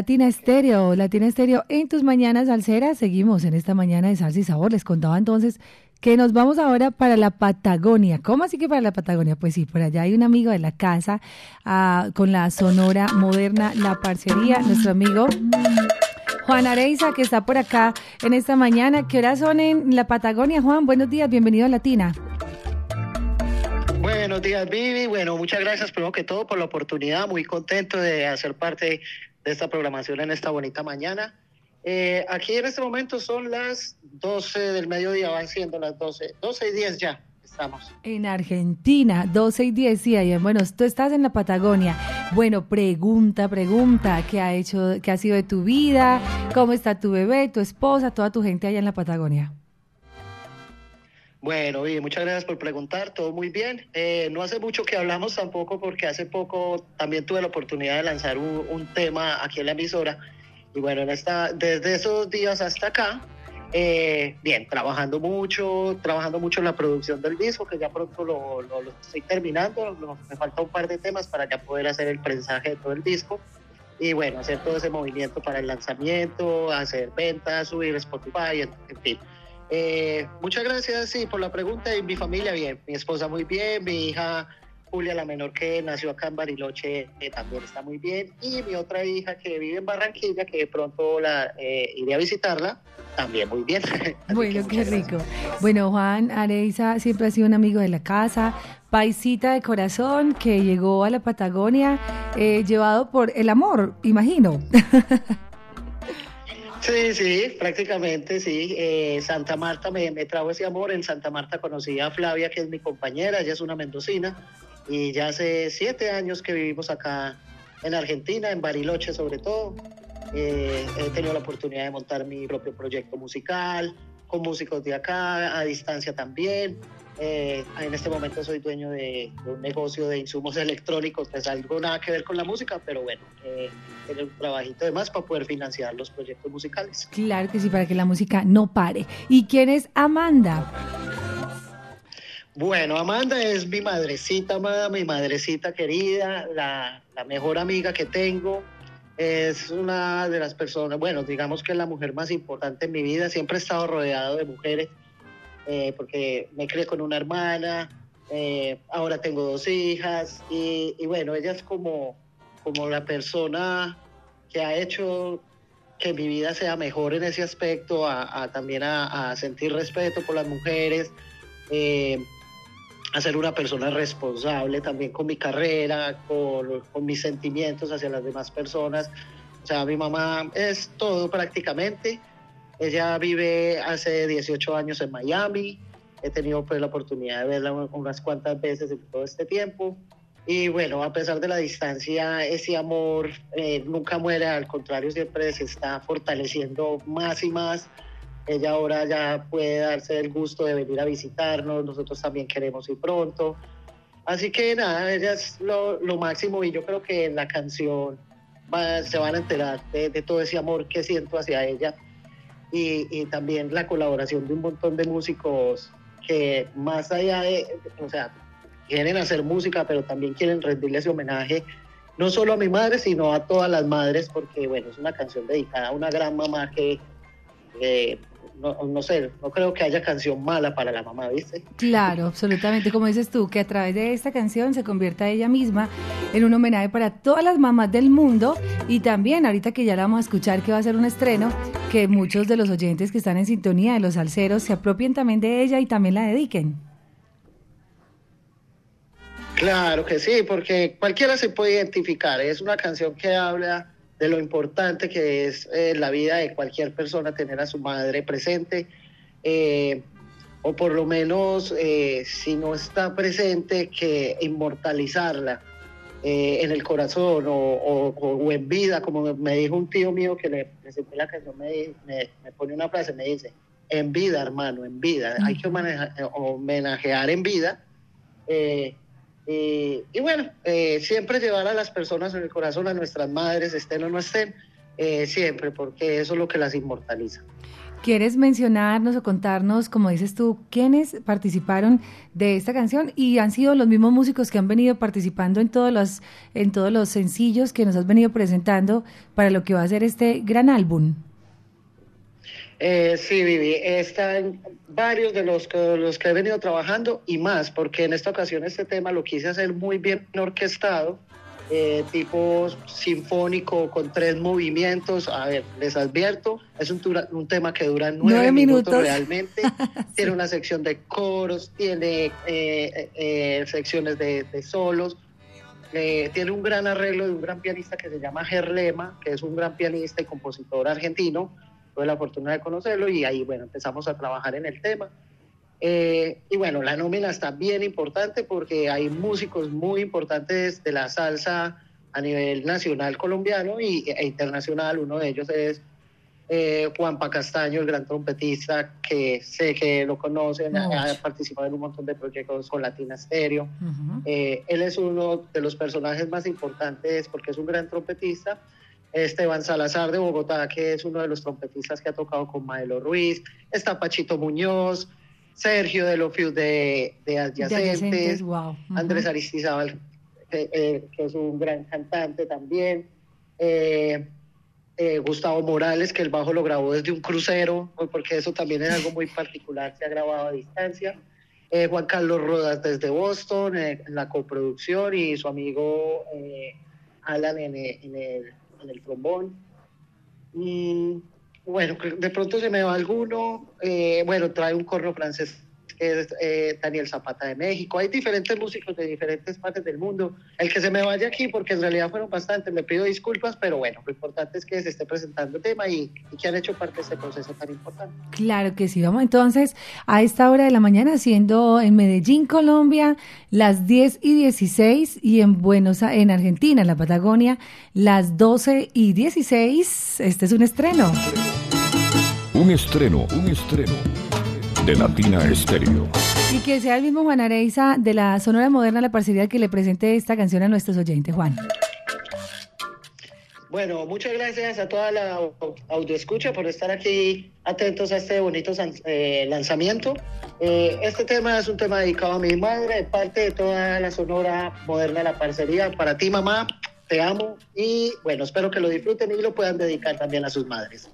Latina Estéreo, Latina Estéreo en tus mañanas salseras. Seguimos en esta mañana de salsa y sabor. Les contaba entonces que nos vamos ahora para la Patagonia. ¿Cómo así que para la Patagonia? Pues sí, por allá hay un amigo de la casa ah, con la Sonora Moderna, la parcería, nuestro amigo Juan Areiza, que está por acá en esta mañana. ¿Qué horas son en la Patagonia, Juan? Buenos días, bienvenido a Latina. Buenos días, Vivi. Bueno, muchas gracias primero que todo por la oportunidad. Muy contento de hacer parte de esta programación en esta bonita mañana. Eh, aquí en este momento son las 12 del mediodía, van siendo las 12, 12 y 10 ya. Estamos. En Argentina, 12 y 10, sí, bueno, tú estás en la Patagonia. Bueno, pregunta, pregunta, ¿qué ha hecho, qué ha sido de tu vida? ¿Cómo está tu bebé, tu esposa, toda tu gente allá en la Patagonia? Bueno, y muchas gracias por preguntar, todo muy bien. Eh, no hace mucho que hablamos tampoco porque hace poco también tuve la oportunidad de lanzar un, tema aquí en la emisora. Y bueno, en desde esos días hasta acá, eh, bien, trabajando mucho, trabajando mucho en la producción del disco, que ya pronto lo, estoy terminando, me falta un par de temas para ya poder hacer el prensaje de todo el disco. Y bueno, hacer todo ese movimiento para el lanzamiento, hacer ventas, subir Spotify, en fin. Eh, muchas gracias, sí, por la pregunta. Y mi familia bien, mi esposa muy bien, mi hija Julia, la menor que nació acá en Bariloche, eh, también está muy bien. Y mi otra hija que vive en Barranquilla, que de pronto la eh, iré a visitarla, también muy bien. bueno, qué rico. Bueno, Juan Areiza siempre ha sido un amigo de la casa, paisita de corazón que llegó a la Patagonia llevado por el amor, imagino. Sí, sí, prácticamente sí. Eh, Santa Marta me, me, trajo ese amor. En Santa Marta conocí a Flavia, que es mi compañera, ella es una mendocina. Y ya hace siete años que vivimos acá en Argentina, en Bariloche sobre todo. Eh, he tenido la oportunidad de montar mi propio proyecto musical, con músicos de acá, a distancia también. Eh, en este momento soy dueño de, un negocio de insumos electrónicos, pues algo nada que ver con la música, pero bueno, eh, tener un trabajito de más para poder financiar los proyectos musicales. Claro que sí, para que la música no pare. ¿Y quién es Amanda? Bueno, Amanda es mi madrecita, mi madrecita querida, la, la mejor amiga que tengo es una de las personas, bueno, digamos que es la mujer más importante en mi vida. Siempre he estado rodeado de mujeres eh, porque me crié con una hermana, eh, ahora tengo dos hijas y, bueno, ella es como, como la persona que ha hecho que mi vida sea mejor en ese aspecto, a, también a, sentir respeto por las mujeres, eh, a ser una persona responsable también con mi carrera, con, con, mis sentimientos hacia las demás personas. O sea, mi mamá es todo prácticamente. Ella vive hace 18 años en Miami. He tenido pues la oportunidad de verla unas cuantas veces en todo este tiempo. Y bueno, a pesar de la distancia, ese amor eh, nunca muere, al contrario, siempre se está fortaleciendo más y más. Ella ahora ya puede darse el gusto de venir a visitarnos, nosotros también queremos ir pronto. Así que nada, ella es lo, lo máximo y yo creo que en la canción se van a enterar de, de todo ese amor que siento hacia ella y, también la colaboración de un montón de músicos que más allá de, o sea, quieren hacer música, pero también quieren rendirle ese homenaje no solo a mi madre, sino a todas las madres, porque bueno, es una canción dedicada a una gran mamá que no, sé, no creo que haya canción mala para la mamá, ¿viste? Claro, absolutamente, como dices tú, que a través de esta canción se convierta ella misma en un homenaje para todas las mamás del mundo y también, ahorita que ya la vamos a escuchar, que va a ser un estreno, que muchos de los oyentes que están en sintonía de los salseros se apropien también de ella y también la dediquen. Claro que sí, porque cualquiera se puede identificar, es una canción que habla de lo importante que es eh, la vida de cualquier persona tener a su madre presente, eh, o por lo menos eh, si no está presente, que inmortalizarla en el corazón o, en vida, como me dijo un tío mío que le presenté la canción, me, me, pone una frase, me dice, en vida, hermano, en vida, hay que homenajear en vida. Eh, y bueno, eh, siempre llevar a las personas en el corazón, a nuestras madres, estén o no estén, eh, siempre, porque eso es lo que las inmortaliza. ¿Quieres mencionarnos o contarnos, como dices tú, quiénes participaron de esta canción y han sido los mismos músicos que han venido participando en todos los, en todos los sencillos que nos has venido presentando para lo que va a ser este gran álbum? Eh, sí, Vivi, están varios de los que, los que he venido trabajando y más, porque en esta ocasión este tema lo quise hacer muy bien orquestado eh, tipo sinfónico con tres movimientos. A ver, les advierto, es un, un tema que dura nueve, minutos. realmente. Tiene una sección de coros, tiene eh, eh, secciones de, solos. tiene un gran arreglo de un gran pianista que se llama Gerlema, que es un gran pianista y compositor argentino. Tuve la fortuna de conocerlo y ahí, bueno, empezamos a trabajar en el tema. Eh, y bueno, la nómina está bien importante porque hay músicos muy importantes de la salsa a nivel nacional colombiano y, e internacional. Uno de ellos es eh, Juanpa Castaño, el gran trompetista, que sé que lo conocen, ha, participado en un montón de proyectos con Latina Stereo. Eh, él es uno de los personajes más importantes porque es un gran trompetista. Esteban Salazar de Bogotá, que es uno de los trompetistas que ha tocado con Maelo Ruiz. Está Pachito Muñoz, Sergio de los de, de Adyacentes, Andrés Aristizábal, eh, que es un gran cantante también, eh, eh, Gustavo Morales, que el bajo lo grabó desde un crucero, porque eso también es algo muy particular, se ha grabado a distancia. Juan Carlos Rodas desde Boston, en la coproducción, y su amigo Alan en, en, el, en el trombón. Y bueno, de pronto se me va alguno. Eh, bueno, trae un corno francés es eh, Daniel Zapata de México. Hay diferentes músicos de diferentes partes del mundo. El que se me vaya aquí, porque en realidad fueron bastantes, me pido disculpas, pero bueno, lo importante es que se esté presentando el tema y, que han hecho parte de este proceso tan importante. Claro que sí, vamos entonces a esta hora de la mañana, siendo en Medellín, Colombia, las 10 y 16 y en Buenos en Argentina, en la Patagonia, las 12 y 16. Este es un estreno. Un estreno, un estreno de Latina Estéreo. Y que sea el mismo Juan Areiza de la Sonora Moderna la parcería que le presente esta canción a nuestros oyentes, Juan. Bueno, muchas gracias a toda la audioescucha por estar aquí atentos a este bonito eh, lanzamiento. Eh, este tema es un tema dedicado a mi madre, parte de toda la Sonora Moderna la Parcería. Para ti, mamá, te amo y bueno, espero que lo disfruten y lo puedan dedicar también a sus madres.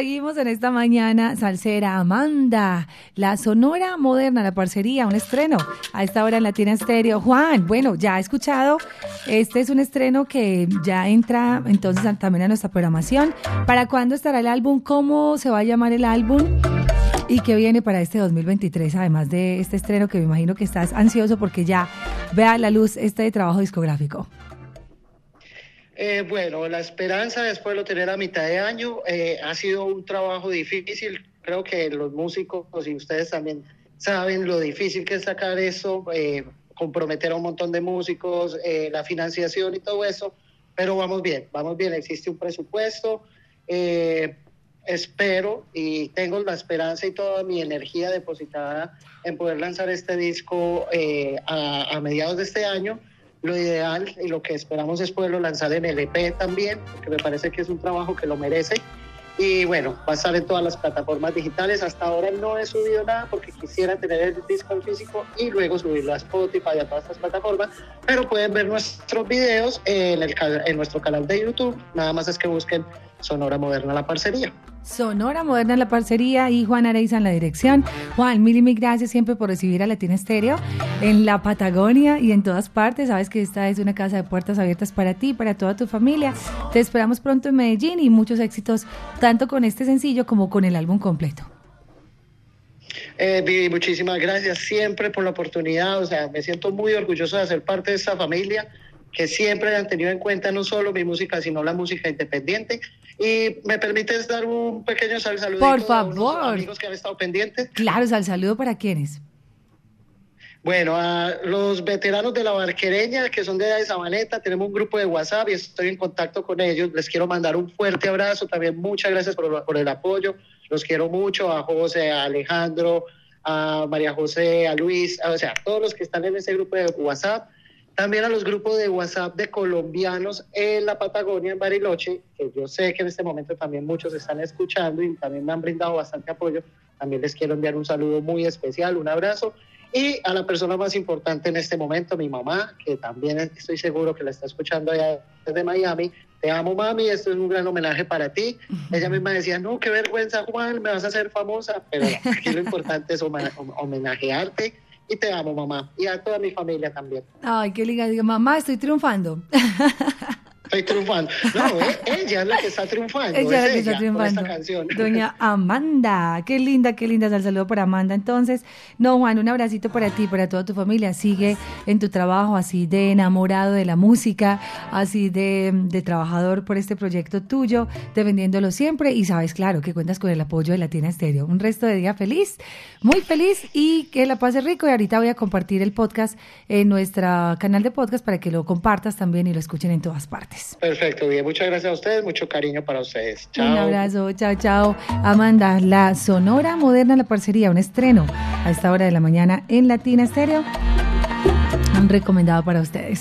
Seguimos en esta mañana, Salsera Amanda, la sonora moderna, la parcería, un estreno a esta hora en Latina Estéreo. Juan, bueno, ya ha escuchado, este es un estreno que ya entra entonces también a nuestra programación. ¿Para cuándo estará el álbum? ¿Cómo se va a llamar el álbum? ¿Y qué viene para este 2023? Además de este estreno que me imagino que estás ansioso porque ya vea la luz este trabajo discográfico. Eh, bueno, la esperanza después de lo tener a mitad de año eh, ha sido un trabajo difícil. Creo que los músicos y ustedes también saben lo difícil que es sacar eso, eh, comprometer a un montón de músicos, la financiación y todo eso. Pero vamos bien, vamos bien. Existe un presupuesto. espero y tengo la esperanza y toda mi energía depositada en poder lanzar este disco a, a mediados de este año lo ideal y lo que esperamos es poderlo lanzar en el EP también, que me parece que es un trabajo que lo merece. Y bueno, va a estar en todas las plataformas digitales. Hasta ahora no he subido nada porque quisiera tener el disco en físico y luego subirlo a Spotify y a todas estas plataformas. Pero pueden ver nuestros videos en, el, en nuestro canal de YouTube. Nada más es que busquen Sonora Moderna La Parcería. Sonora Moderna La Parcería y Juan Areiza en la dirección. Juan, mil y mil gracias siempre por recibir a Latina Estéreo en la Patagonia y en todas partes. Sabes que esta es una casa de puertas abiertas para ti, para toda tu familia. Te esperamos pronto en Medellín y muchos éxitos, tanto con este sencillo como con el álbum completo. Eh, Vivi, muchísimas gracias siempre por la oportunidad. O sea, me siento muy orgulloso de ser parte de esta familia que siempre han tenido en cuenta no solo mi música, sino la música independiente. Y me permites dar un pequeño sal saludo Por favor. a los amigos que han estado pendientes. Claro, sal saludo para quienes. Bueno, a los veteranos de la Barquereña, que son de, de Sabaneta, tenemos un grupo de WhatsApp y estoy en contacto con ellos. Les quiero mandar un fuerte abrazo. También muchas gracias por, por el apoyo. Los quiero mucho a José, a Alejandro, a María José, a Luis, o sea, todos los que están en ese grupo de WhatsApp. También a los grupos de WhatsApp de colombianos en la Patagonia, en Bariloche, que yo sé que en este momento también muchos están escuchando y también me han brindado bastante apoyo. También les quiero enviar un saludo muy especial, un abrazo. Y a la persona más importante en este momento, mi mamá, que también estoy seguro que la está escuchando allá desde Miami. Te amo, mami, esto es un gran homenaje para ti. Ella misma decía, no, qué vergüenza, Juan, me vas a hacer famosa, pero aquí lo importante es homenajearte y te amo, mamá, y a toda mi familia también. Ay, qué digo, mamá, estoy triunfando. Estoy triunfando. No, eh, ella es la que está triunfando. Ella es la que está triunfando. canción. Doña Amanda. Qué linda, qué linda. El saludo para Amanda. Entonces, no, Juan, un abracito para ti, para toda tu familia. Sigue en tu trabajo así de enamorado de la música, así de, de trabajador por este proyecto tuyo, defendiéndolo siempre. Y sabes, claro, que cuentas con el apoyo de Latina Estéreo. Un resto de día feliz, muy feliz y que la pase rico. Y ahorita voy a compartir el podcast en nuestro canal de podcast para que lo compartas también y lo escuchen en todas partes. Perfecto, bien. Muchas gracias a ustedes, mucho cariño para ustedes. Chao. Un abrazo, chao, chao. Amanda, la Sonora Moderna, la parcería, un estreno a esta hora de la mañana en Latina Estéreo. Un recomendado para ustedes.